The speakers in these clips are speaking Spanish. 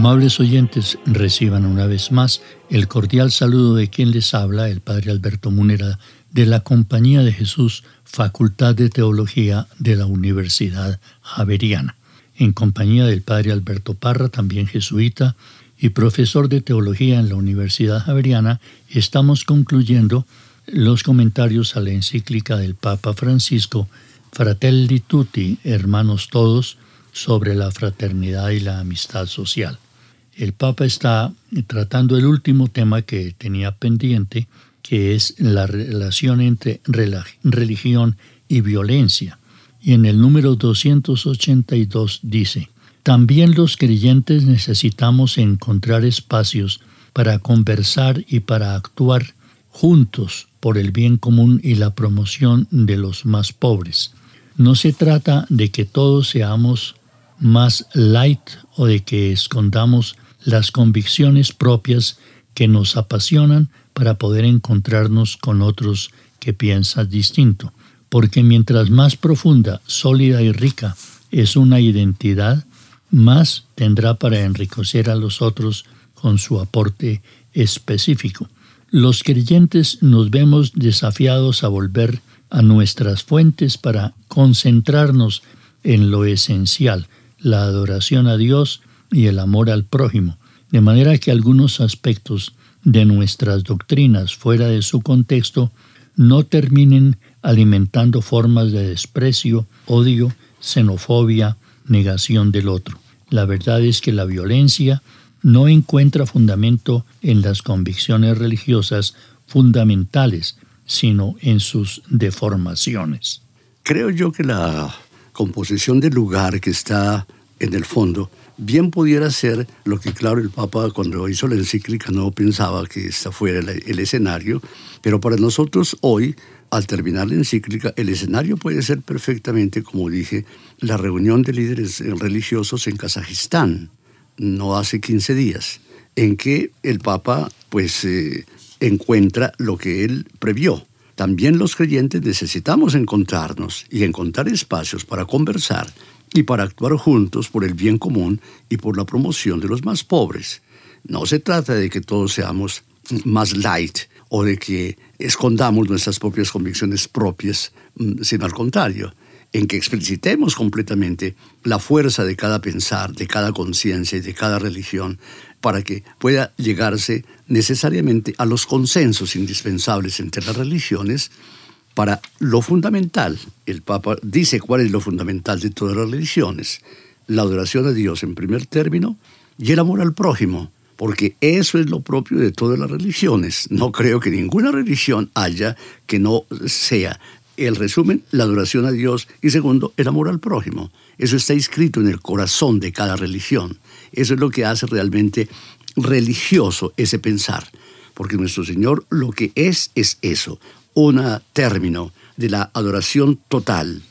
Amables oyentes, reciban una vez más el cordial saludo de quien les habla, el Padre Alberto Munera, de la Compañía de Jesús, Facultad de Teología de la Universidad Javeriana, en compañía del Padre Alberto Parra, también jesuita y profesor de Teología en la Universidad Javeriana, estamos concluyendo los comentarios a la encíclica del Papa Francisco, Fratelli Tutti, hermanos todos, sobre la fraternidad y la amistad social el Papa está tratando el último tema que tenía pendiente, que es la relación entre religión y violencia. Y en el número 282 dice, también los creyentes necesitamos encontrar espacios para conversar y para actuar juntos por el bien común y la promoción de los más pobres. No se trata de que todos seamos más light o de que escondamos las convicciones propias que nos apasionan para poder encontrarnos con otros que piensan distinto. Porque mientras más profunda, sólida y rica es una identidad, más tendrá para enriquecer a los otros con su aporte específico. Los creyentes nos vemos desafiados a volver a nuestras fuentes para concentrarnos en lo esencial, la adoración a Dios y el amor al prójimo, de manera que algunos aspectos de nuestras doctrinas fuera de su contexto no terminen alimentando formas de desprecio, odio, xenofobia, negación del otro. La verdad es que la violencia no encuentra fundamento en las convicciones religiosas fundamentales, sino en sus deformaciones. Creo yo que la composición del lugar que está en el fondo bien pudiera ser lo que, claro, el Papa cuando hizo la encíclica no pensaba que esta fuera el, escenario, pero para nosotros hoy, al terminar la encíclica, el escenario puede ser perfectamente, como dije, la reunión de líderes religiosos en Kazajistán, no hace 15 días, en que el Papa pues eh, encuentra lo que él previó. También los creyentes necesitamos encontrarnos y encontrar espacios para conversar y para actuar juntos por el bien común y por la promoción de los más pobres. No se trata de que todos seamos más light o de que escondamos nuestras propias convicciones propias, mm, sino al contrario, en que explicitemos completamente la fuerza de cada pensar, de cada conciencia y de cada religión, para que pueda llegarse necesariamente a los consensos indispensables entre las religiones para lo fundamental. El Papa dice cuál es lo fundamental de todas las religiones. La adoración a Dios en primer término y el amor al prójimo, porque eso es lo propio de todas las religiones. No creo que ninguna religión haya que no sea el resumen, la adoración a Dios y segundo, el amor al prójimo. Eso está inscrito en el corazón de cada religión. Eso es lo que hace realmente religioso ese pensar, porque nuestro Señor lo que es es eso, un término de la adoración total,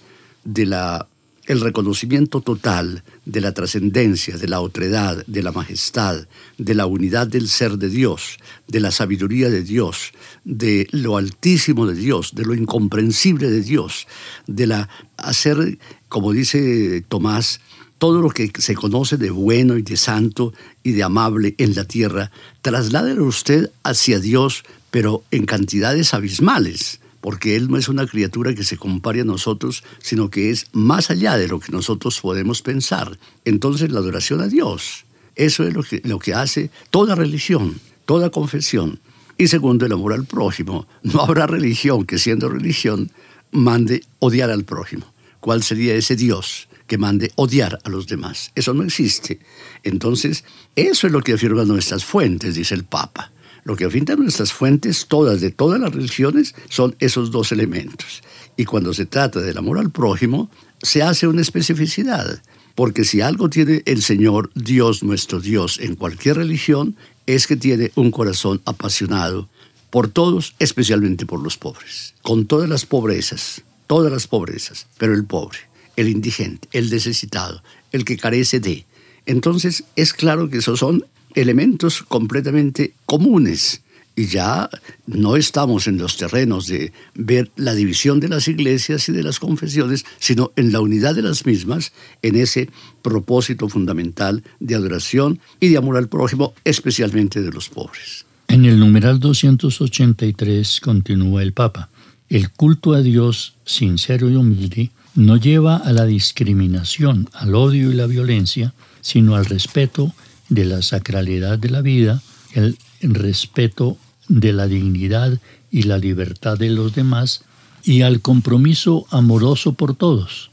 de la el reconocimiento total de la trascendencia, de la otredad, de la majestad, de la unidad del ser de Dios, de la sabiduría de Dios, de lo altísimo de Dios, de lo incomprensible de Dios, de la hacer, como dice Tomás, todo lo que se conoce de bueno y de santo y de amable en la tierra, trasládelo usted hacia Dios, pero en cantidades abismales, porque Él no es una criatura que se compare a nosotros, sino que es más allá de lo que nosotros podemos pensar. Entonces la adoración a Dios, eso es lo que, lo que hace toda religión, toda confesión. Y segundo, el amor al prójimo. No habrá religión que siendo religión mande odiar al prójimo. ¿Cuál sería ese Dios que mande odiar a los demás? Eso no existe. Entonces, eso es lo que afirman nuestras fuentes, dice el Papa. Lo que afirman nuestras fuentes, todas, de todas las religiones, son esos dos elementos. Y cuando se trata del amor al prójimo, se hace una especificidad. Porque si algo tiene el Señor, Dios, nuestro Dios, en cualquier religión, es que tiene un corazón apasionado por todos, especialmente por los pobres, con todas las pobrezas, todas las pobrezas, pero el pobre, el indigente, el necesitado, el que carece de. Entonces es claro que esos son elementos completamente comunes y ya no estamos en los terrenos de ver la división de las iglesias y de las confesiones, sino en la unidad de las mismas, en ese propósito fundamental de adoración y de amor al prójimo, especialmente de los pobres. En el numeral 283 continúa el Papa. El culto a Dios sincero y humilde no lleva a la discriminación, al odio y la violencia, sino al respeto de la sacralidad de la vida, el respeto de la dignidad y la libertad de los demás y al compromiso amoroso por todos.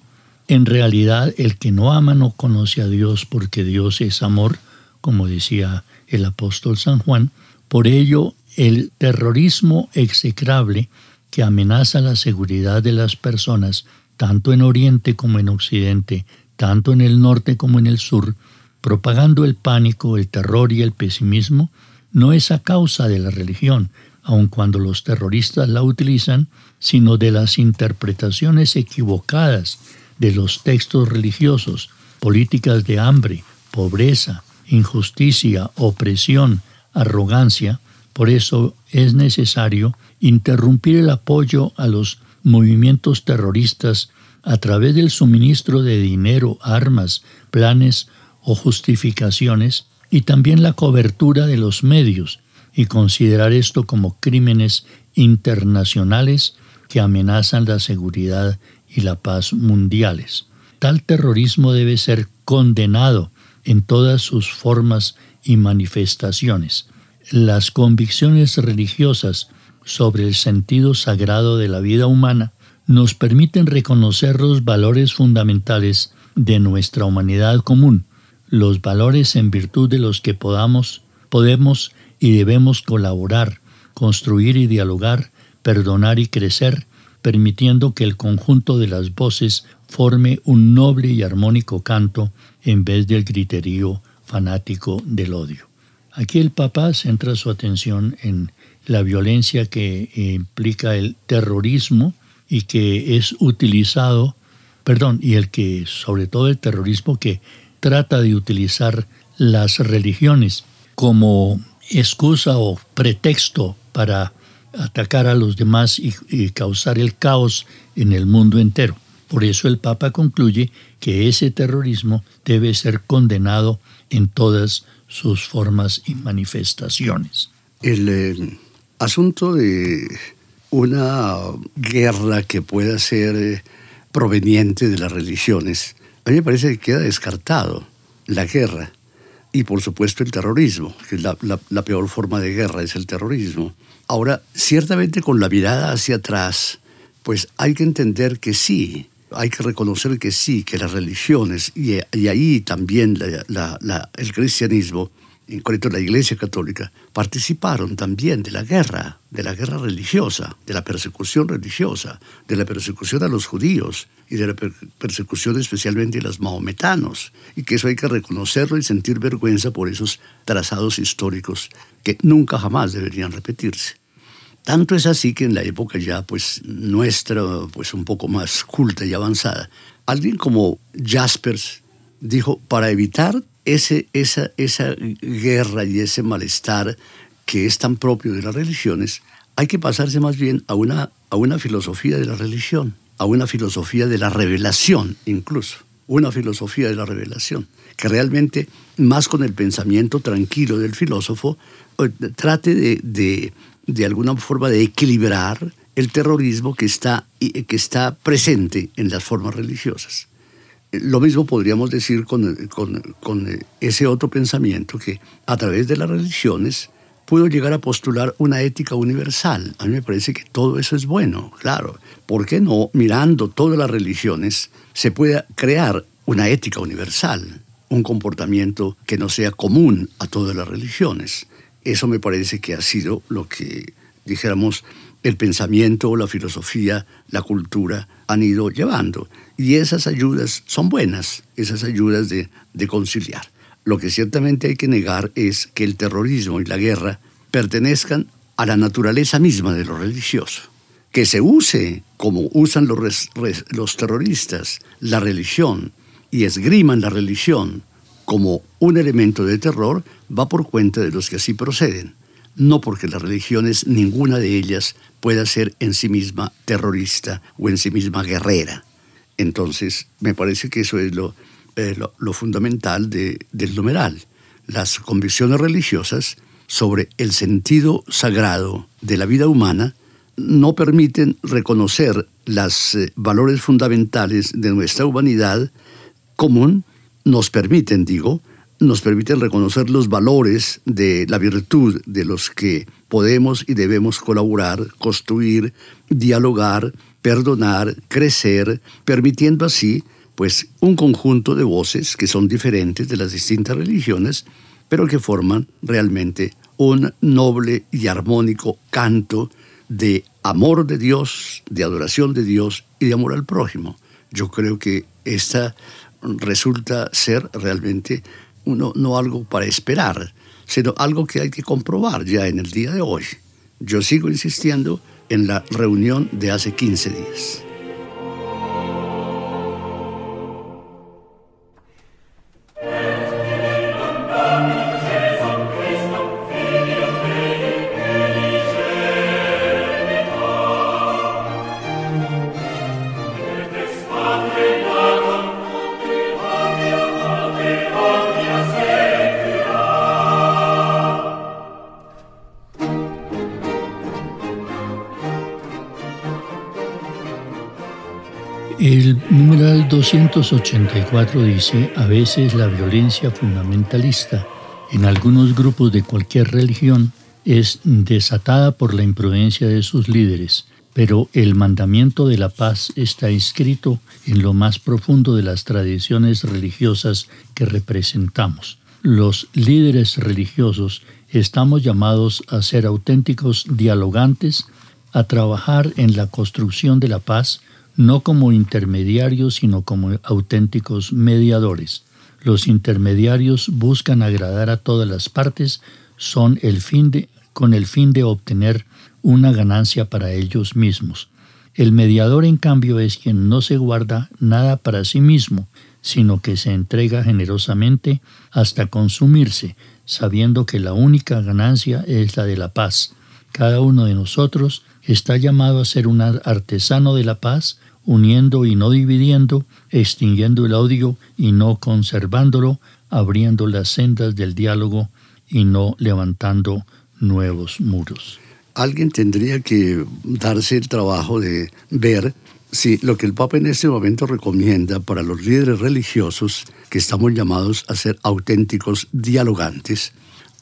En realidad, el que no ama no conoce a Dios porque Dios es amor, como decía el apóstol San Juan. Por ello, el terrorismo execrable que amenaza la seguridad de las personas, tanto en Oriente como en Occidente, tanto en el norte como en el sur, propagando el pánico, el terror y el pesimismo, no es a causa de la religión, aun cuando los terroristas la utilizan, sino de las interpretaciones equivocadas de los textos religiosos, políticas de hambre, pobreza, injusticia, opresión, arrogancia. Por eso es necesario interrumpir el apoyo a los movimientos terroristas a través del suministro de dinero, armas, planes o justificaciones y también la cobertura de los medios y considerar esto como crímenes internacionales que amenazan la seguridad y la paz mundiales. Tal terrorismo debe ser condenado en todas sus formas y manifestaciones. Las convicciones religiosas sobre el sentido sagrado de la vida humana nos permiten reconocer los valores fundamentales de nuestra humanidad común, los valores en virtud de los que podamos, podemos y debemos colaborar, construir y dialogar, perdonar y crecer, permitiendo que el conjunto de las voces forme un noble y armónico canto en vez del criterio fanático del odio. Aquí el Papa centra su atención en la violencia que implica el terrorismo y que es utilizado, perdón, y el que, sobre todo el terrorismo que trata de utilizar las religiones como excusa o pretexto para atacar a los demás y, causar el caos en el mundo entero. Por eso el Papa concluye que ese terrorismo debe ser condenado en todas sus formas y manifestaciones. El eh, asunto de una guerra que pueda ser eh, proveniente de las religiones a mí me parece que queda descartado la guerra y por supuesto el terrorismo, que la, la, peor forma de guerra, es el terrorismo. Ahora, ciertamente con la mirada hacia atrás, pues hay que entender que sí, hay que reconocer que sí, que las religiones y, y ahí también la, el cristianismo concreto la Iglesia Católica, participaron también de la guerra, de la guerra religiosa, de la persecución religiosa, de la persecución a los judíos y de la persecución especialmente a los mahometanos, y que eso hay que reconocerlo y sentir vergüenza por esos trazados históricos que nunca jamás deberían repetirse. Tanto es así que en la época ya pues nuestra, pues un poco más culta y avanzada, alguien como Jaspers dijo, para evitar ese, esa, esa guerra y ese malestar que es tan propio de las religiones, hay que pasarse más bien a una, a una filosofía de la religión, a una filosofía de la revelación incluso. una filosofía de la revelación, que realmente, más con el pensamiento tranquilo del filósofo, eh, trate de, de, alguna forma de equilibrar el terrorismo que está, que está presente en las formas religiosas. Lo mismo podríamos decir con, con, ese otro pensamiento que a través de las religiones pudo llegar a postular una ética universal. A mí me parece que todo eso es bueno, claro. ¿Por qué no, mirando todas las religiones, se puede crear una ética universal, un comportamiento que no sea común a todas las religiones? Eso me parece que ha sido lo que, dijéramos, el pensamiento, la filosofía, la cultura han ido llevando. Y esas ayudas son buenas, esas ayudas de, conciliar. Lo que ciertamente hay que negar es que el terrorismo y la guerra pertenezcan a la naturaleza misma de lo religioso. Que se use, como usan los, los terroristas, la religión y esgriman la religión como un elemento de terror, va por cuenta de los que así proceden, no porque las religiones, ninguna de ellas, pueda ser en sí misma terrorista o en sí misma guerrera. Entonces, me parece que eso es lo, eh, lo, fundamental del numeral. Las convicciones religiosas sobre el sentido sagrado de la vida humana no permiten reconocer los eh, valores fundamentales de nuestra humanidad común, nos permiten, digo, nos permiten reconocer los valores de la virtud de los que podemos y debemos colaborar, construir, dialogar, perdonar, crecer, permitiendo así pues un conjunto de voces que son diferentes de las distintas religiones, pero que forman realmente un noble y armónico canto de amor de Dios, de adoración de Dios y de amor al prójimo. Yo creo que esta resulta ser realmente uno, no algo para esperar, sino algo que hay que comprobar ya en el día de hoy. Yo sigo insistiendo en la reunión de hace 15 días. 1984 dice, a veces la violencia fundamentalista en algunos grupos de cualquier religión es desatada por la imprudencia de sus líderes, pero el mandamiento de la paz está escrito en lo más profundo de las tradiciones religiosas que representamos. Los líderes religiosos estamos llamados a ser auténticos dialogantes, a trabajar en la construcción de la paz, no como intermediarios, sino como auténticos mediadores. Los intermediarios buscan agradar a todas las partes, son con el fin de obtener una ganancia para ellos mismos. El mediador, en cambio, es quien no se guarda nada para sí mismo, sino que se entrega generosamente hasta consumirse, sabiendo que la única ganancia es la de la paz. Cada uno de nosotros está llamado a ser un artesano de la paz, uniendo y no dividiendo, extinguiendo el odio y no conservándolo, abriendo las sendas del diálogo y no levantando nuevos muros. Alguien tendría que darse el trabajo de ver si lo que el Papa en este momento recomienda para los líderes religiosos, que estamos llamados a ser auténticos dialogantes,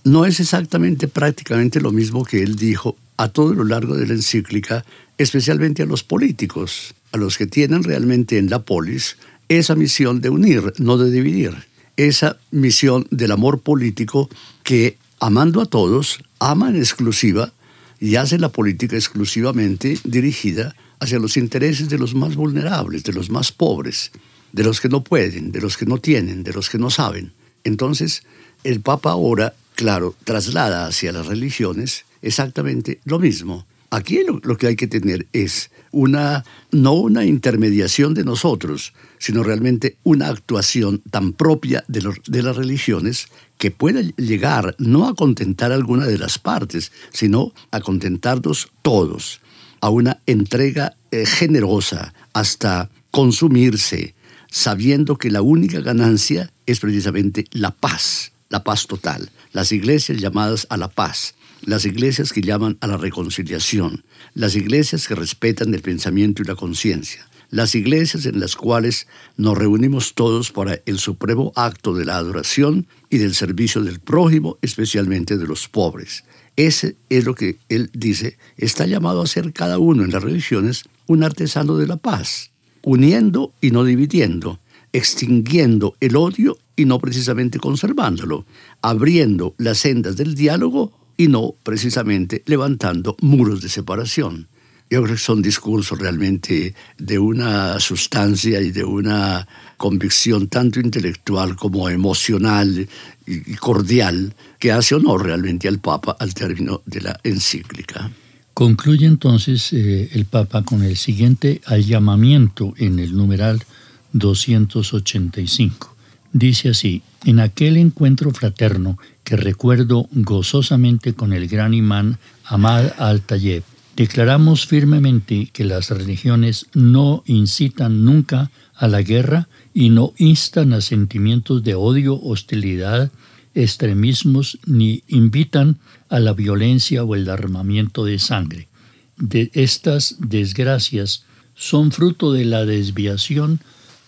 no es exactamente prácticamente lo mismo que él dijo a todo lo largo de la encíclica, especialmente a los políticos a los que tienen realmente en la polis esa misión de unir, no de dividir. Esa misión del amor político que, amando a todos, ama en exclusiva y hace la política exclusivamente dirigida hacia los intereses de los más vulnerables, de los más pobres, de los que no pueden, de los que no tienen, de los que no saben. Entonces, el Papa ahora, claro, traslada hacia las religiones exactamente lo mismo. Aquí lo, que hay que tener es una, no una intermediación de nosotros, sino realmente una actuación tan propia de, de las religiones que pueda llegar no a contentar alguna de las partes, sino a contentarnos todos, a una entrega eh, generosa hasta consumirse, sabiendo que la única ganancia es precisamente la paz, la paz total. Las iglesias llamadas a la paz, las iglesias que llaman a la reconciliación, las iglesias que respetan el pensamiento y la conciencia, las iglesias en las cuales nos reunimos todos para el supremo acto de la adoración y del servicio del prójimo, especialmente de los pobres. Ese es lo que él dice, está llamado a ser cada uno en las religiones un artesano de la paz, uniendo y no dividiendo, extinguiendo el odio y no precisamente conservándolo, abriendo las sendas del diálogo y no precisamente levantando muros de separación. Yo creo que son discursos realmente de una sustancia y de una convicción tanto intelectual como emocional y cordial que hace honor realmente al Papa al término de la encíclica. Concluye entonces eh, el Papa con el siguiente llamamiento en el numeral 285. Dice así, en aquel encuentro fraterno que recuerdo gozosamente con el gran imán Ahmad al-Tayeb, declaramos firmemente que las religiones no incitan nunca a la guerra y no instan a sentimientos de odio, hostilidad, extremismos ni invitan a la violencia o el armamiento de sangre. De estas desgracias son fruto de la desviación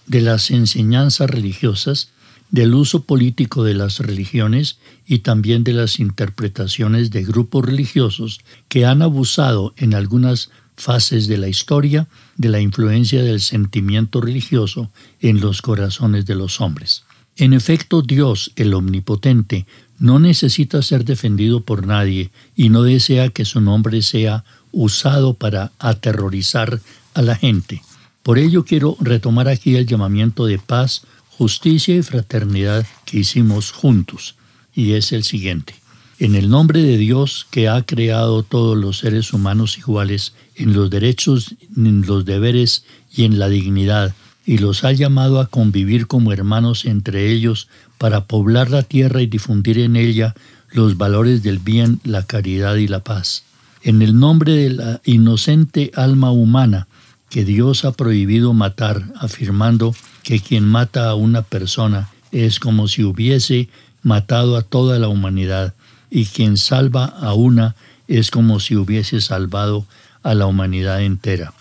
de las enseñanzas religiosas, del uso político de las religiones y también de las interpretaciones de grupos religiosos que han abusado en algunas fases de la historia de la influencia del sentimiento religioso en los corazones de los hombres. En efecto, Dios, el Omnipotente, no necesita ser defendido por nadie y no desea que su nombre sea usado para aterrorizar a la gente. Por ello quiero retomar aquí el llamamiento de paz, justicia y fraternidad que hicimos juntos, y es el siguiente. En el nombre de Dios que ha creado todos los seres humanos iguales en los derechos, en los deberes y en la dignidad, y los ha llamado a convivir como hermanos entre ellos para poblar la tierra y difundir en ella los valores del bien, la caridad y la paz. En el nombre de la inocente alma humana que Dios ha prohibido matar, afirmando que quien mata a una persona es como si hubiese matado a toda la humanidad, y quien salva a una es como si hubiese salvado a la humanidad entera.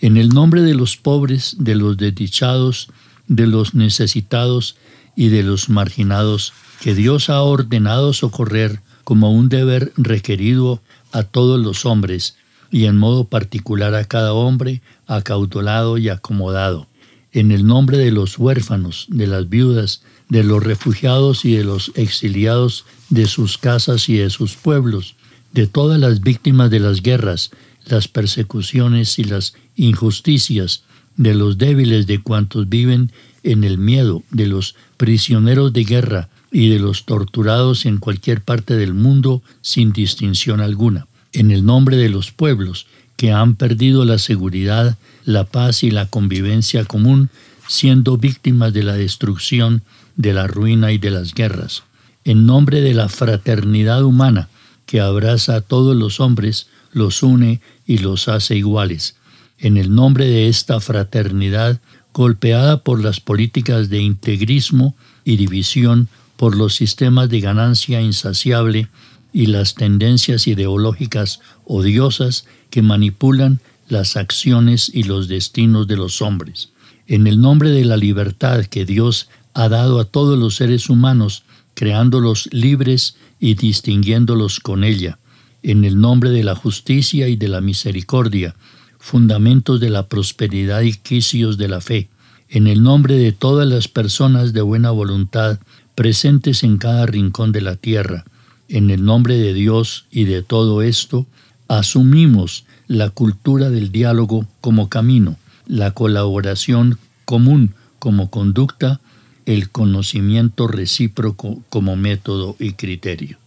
En el nombre de los pobres, de los desdichados, de los necesitados y de los marginados, que Dios ha ordenado socorrer como un deber requerido a todos los hombres, y en modo particular a cada hombre acaudolado y acomodado, en el nombre de los huérfanos, de las viudas, de los refugiados y de los exiliados de sus casas y de sus pueblos, de todas las víctimas de las guerras, las persecuciones y las injusticias de los débiles de cuantos viven en el miedo, de los prisioneros de guerra y de los torturados en cualquier parte del mundo sin distinción alguna, en el nombre de los pueblos que han perdido la seguridad, la paz y la convivencia común, siendo víctimas de la destrucción, de la ruina y de las guerras, en nombre de la fraternidad humana que abraza a todos los hombres, los une y los hace iguales. En el nombre de esta fraternidad, golpeada por las políticas de integrismo y división, por los sistemas de ganancia insaciable y las tendencias ideológicas odiosas que manipulan las acciones y los destinos de los hombres. En el nombre de la libertad que Dios ha dado a todos los seres humanos, creándolos libres y distinguiéndolos con ella en el nombre de la justicia y de la misericordia, fundamentos de la prosperidad y quicios de la fe, en el nombre de todas las personas de buena voluntad presentes en cada rincón de la tierra, en el nombre de Dios y de todo esto, asumimos la cultura del diálogo como camino, la colaboración común como conducta, el conocimiento recíproco como método y criterio.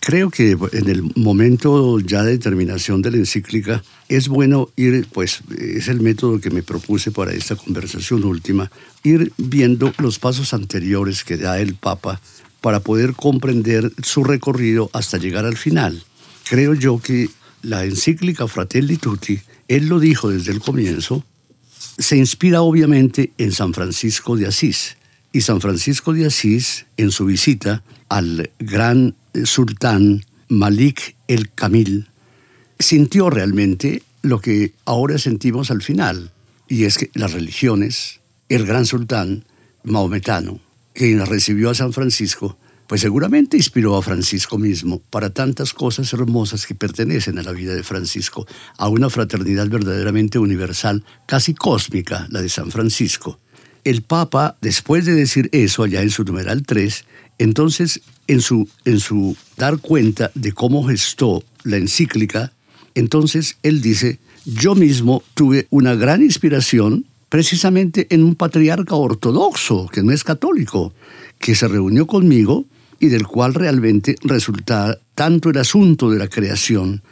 Creo que en el momento ya de terminación de la encíclica es bueno ir, pues es el método que me propuse para esta conversación última, ir viendo los pasos anteriores que da el Papa para poder comprender su recorrido hasta llegar al final. Creo yo que la encíclica Fratelli Tutti, él lo dijo desde el comienzo, se inspira obviamente en San Francisco de Asís. Y San Francisco de Asís, en su visita al gran sultán Malik el Kamil, sintió realmente lo que ahora sentimos al final, y es que las religiones, el gran sultán maometano, quien recibió a San Francisco, pues seguramente inspiró a Francisco mismo para tantas cosas hermosas que pertenecen a la vida de Francisco, a una fraternidad verdaderamente universal, casi cósmica, la de San Francisco. El Papa, después de decir eso allá en su numeral 3, entonces en su, en su dar cuenta de cómo gestó la encíclica, entonces él dice, yo mismo tuve una gran inspiración precisamente en un patriarca ortodoxo, que no es católico, que se reunió conmigo y del cual realmente resulta tanto el asunto de la creación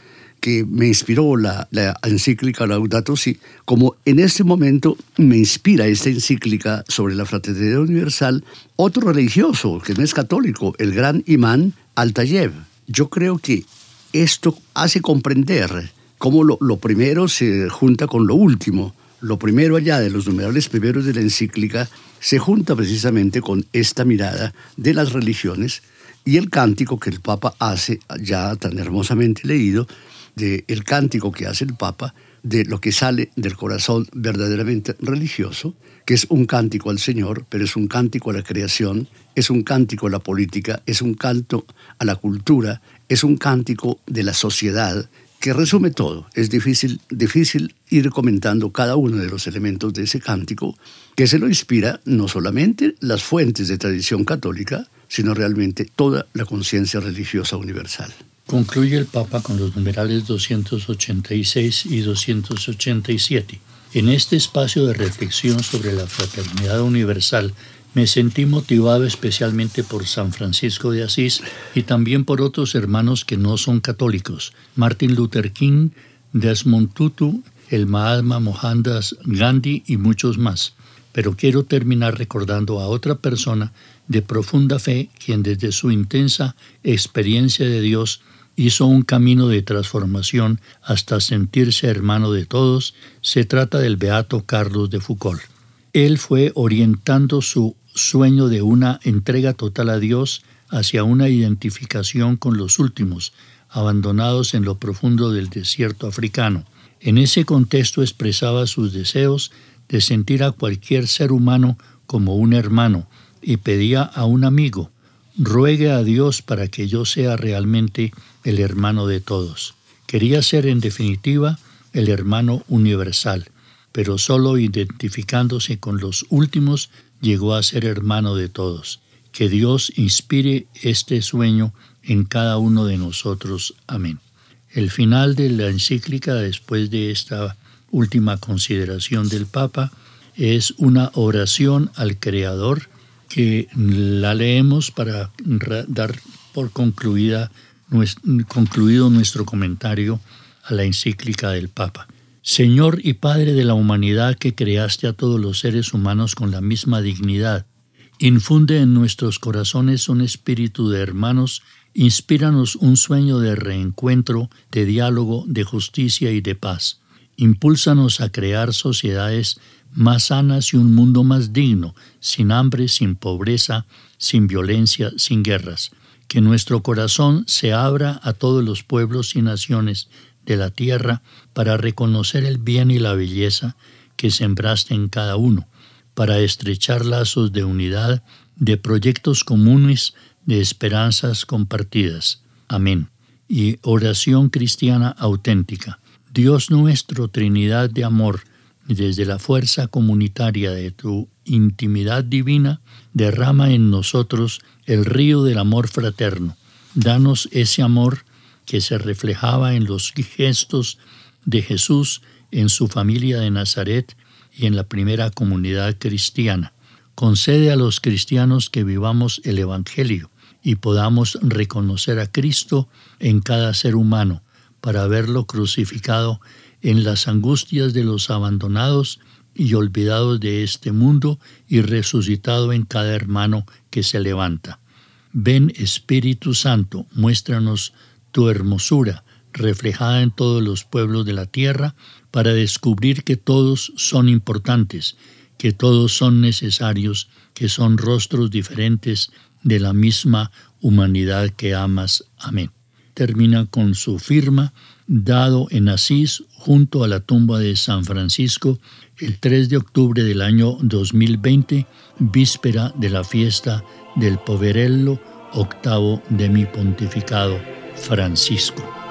que me inspiró la, la encíclica Laudato Si, como en este momento me inspira esta encíclica sobre la fraternidad universal otro religioso que no es católico, el gran imán Altayev. Yo creo que esto hace comprender cómo lo, lo primero se junta con lo último. Lo primero allá de los numerables primeros de la encíclica se junta precisamente con esta mirada de las religiones y el cántico que el Papa hace, ya tan hermosamente leído, de el cántico que hace el Papa, de lo que sale del corazón verdaderamente religioso, que es un cántico al Señor, pero es un cántico a la creación, es un cántico a la política, es un canto a la cultura, es un cántico de la sociedad, que resume todo. Es difícil, difícil ir comentando cada uno de los elementos de ese cántico, que se lo inspira no solamente las fuentes de tradición católica, sino realmente toda la conciencia religiosa universal. Concluye el Papa con los numerales 286 y 287. En este espacio de reflexión sobre la fraternidad universal me sentí motivado especialmente por San Francisco de Asís y también por otros hermanos que no son católicos, Martin Luther King, Desmond Tutu, el Mahatma Mohandas Gandhi y muchos más. Pero quiero terminar recordando a otra persona de profunda fe quien desde su intensa experiencia de Dios hizo un camino de transformación hasta sentirse hermano de todos, se trata del beato Carlos de Foucault. Él fue orientando su sueño de una entrega total a Dios hacia una identificación con los últimos, abandonados en lo profundo del desierto africano. En ese contexto expresaba sus deseos de sentir a cualquier ser humano como un hermano y pedía a un amigo, ruegue a Dios para que yo sea realmente el hermano de todos. Quería ser en definitiva el hermano universal, pero solo identificándose con los últimos llegó a ser hermano de todos. Que Dios inspire este sueño en cada uno de nosotros. Amén. El final de la encíclica, después de esta última consideración del Papa, es una oración al Creador que la leemos para dar por concluida, concluido nuestro comentario a la encíclica del Papa. Señor y Padre de la humanidad que creaste a todos los seres humanos con la misma dignidad, infunde en nuestros corazones un espíritu de hermanos, inspíranos un sueño de reencuentro, de diálogo, de justicia y de paz. Impúlsanos a crear sociedades más sanas y un mundo más digno, sin hambre, sin pobreza, sin violencia, sin guerras. Que nuestro corazón se abra a todos los pueblos y naciones de la tierra para reconocer el bien y la belleza que sembraste en cada uno, para estrechar lazos de unidad, de proyectos comunes, de esperanzas compartidas. Amén. Y oración cristiana auténtica. Dios nuestro, Trinidad de amor, desde la fuerza comunitaria de tu intimidad divina, derrama en nosotros el río del amor fraterno. Danos ese amor que se reflejaba en los gestos de Jesús en su familia de Nazaret y en la primera comunidad cristiana. Concede a los cristianos que vivamos el Evangelio y podamos reconocer a Cristo en cada ser humano para verlo crucificado en las angustias de los abandonados y olvidados de este mundo y resucitado en cada hermano que se levanta. Ven Espíritu Santo, muéstranos tu hermosura, reflejada en todos los pueblos de la tierra, para descubrir que todos son importantes, que todos son necesarios, que son rostros diferentes de la misma humanidad que amas. Amén. Termina con su firma, dado en Asís, junto a la tumba de San Francisco, el 3 de octubre del año 2020, víspera de la fiesta del Poverello octavo de mi pontificado Francisco.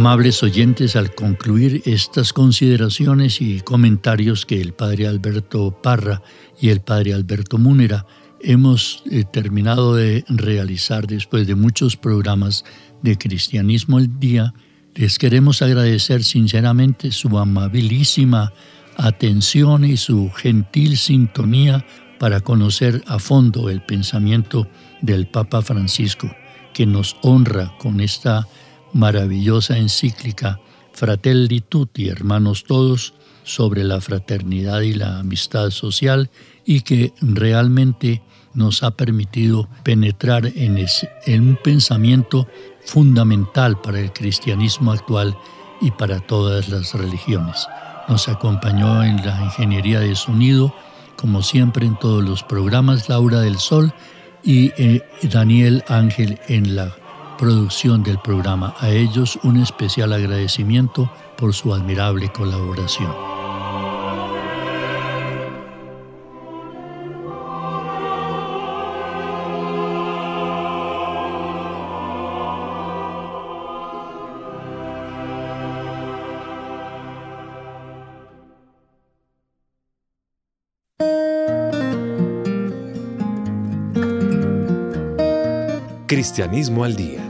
Amables oyentes, al concluir estas consideraciones y comentarios que el padre Alberto Parra y el padre Alberto Múnera hemos eh, terminado de realizar después de muchos programas de Cristianismo el Día, les queremos agradecer sinceramente su amabilísima atención y su gentil sintonía para conocer a fondo el pensamiento del Papa Francisco, que nos honra con esta maravillosa encíclica Fratelli Tutti, hermanos todos, sobre la fraternidad y la amistad social y que realmente nos ha permitido penetrar en, un pensamiento fundamental para el cristianismo actual y para todas las religiones. Nos acompañó en la ingeniería de sonido, como siempre en todos los programas, Laura del Sol y eh, Daniel Ángel en la producción del programa. A ellos un especial agradecimiento por su admirable colaboración. Cristianismo al Día.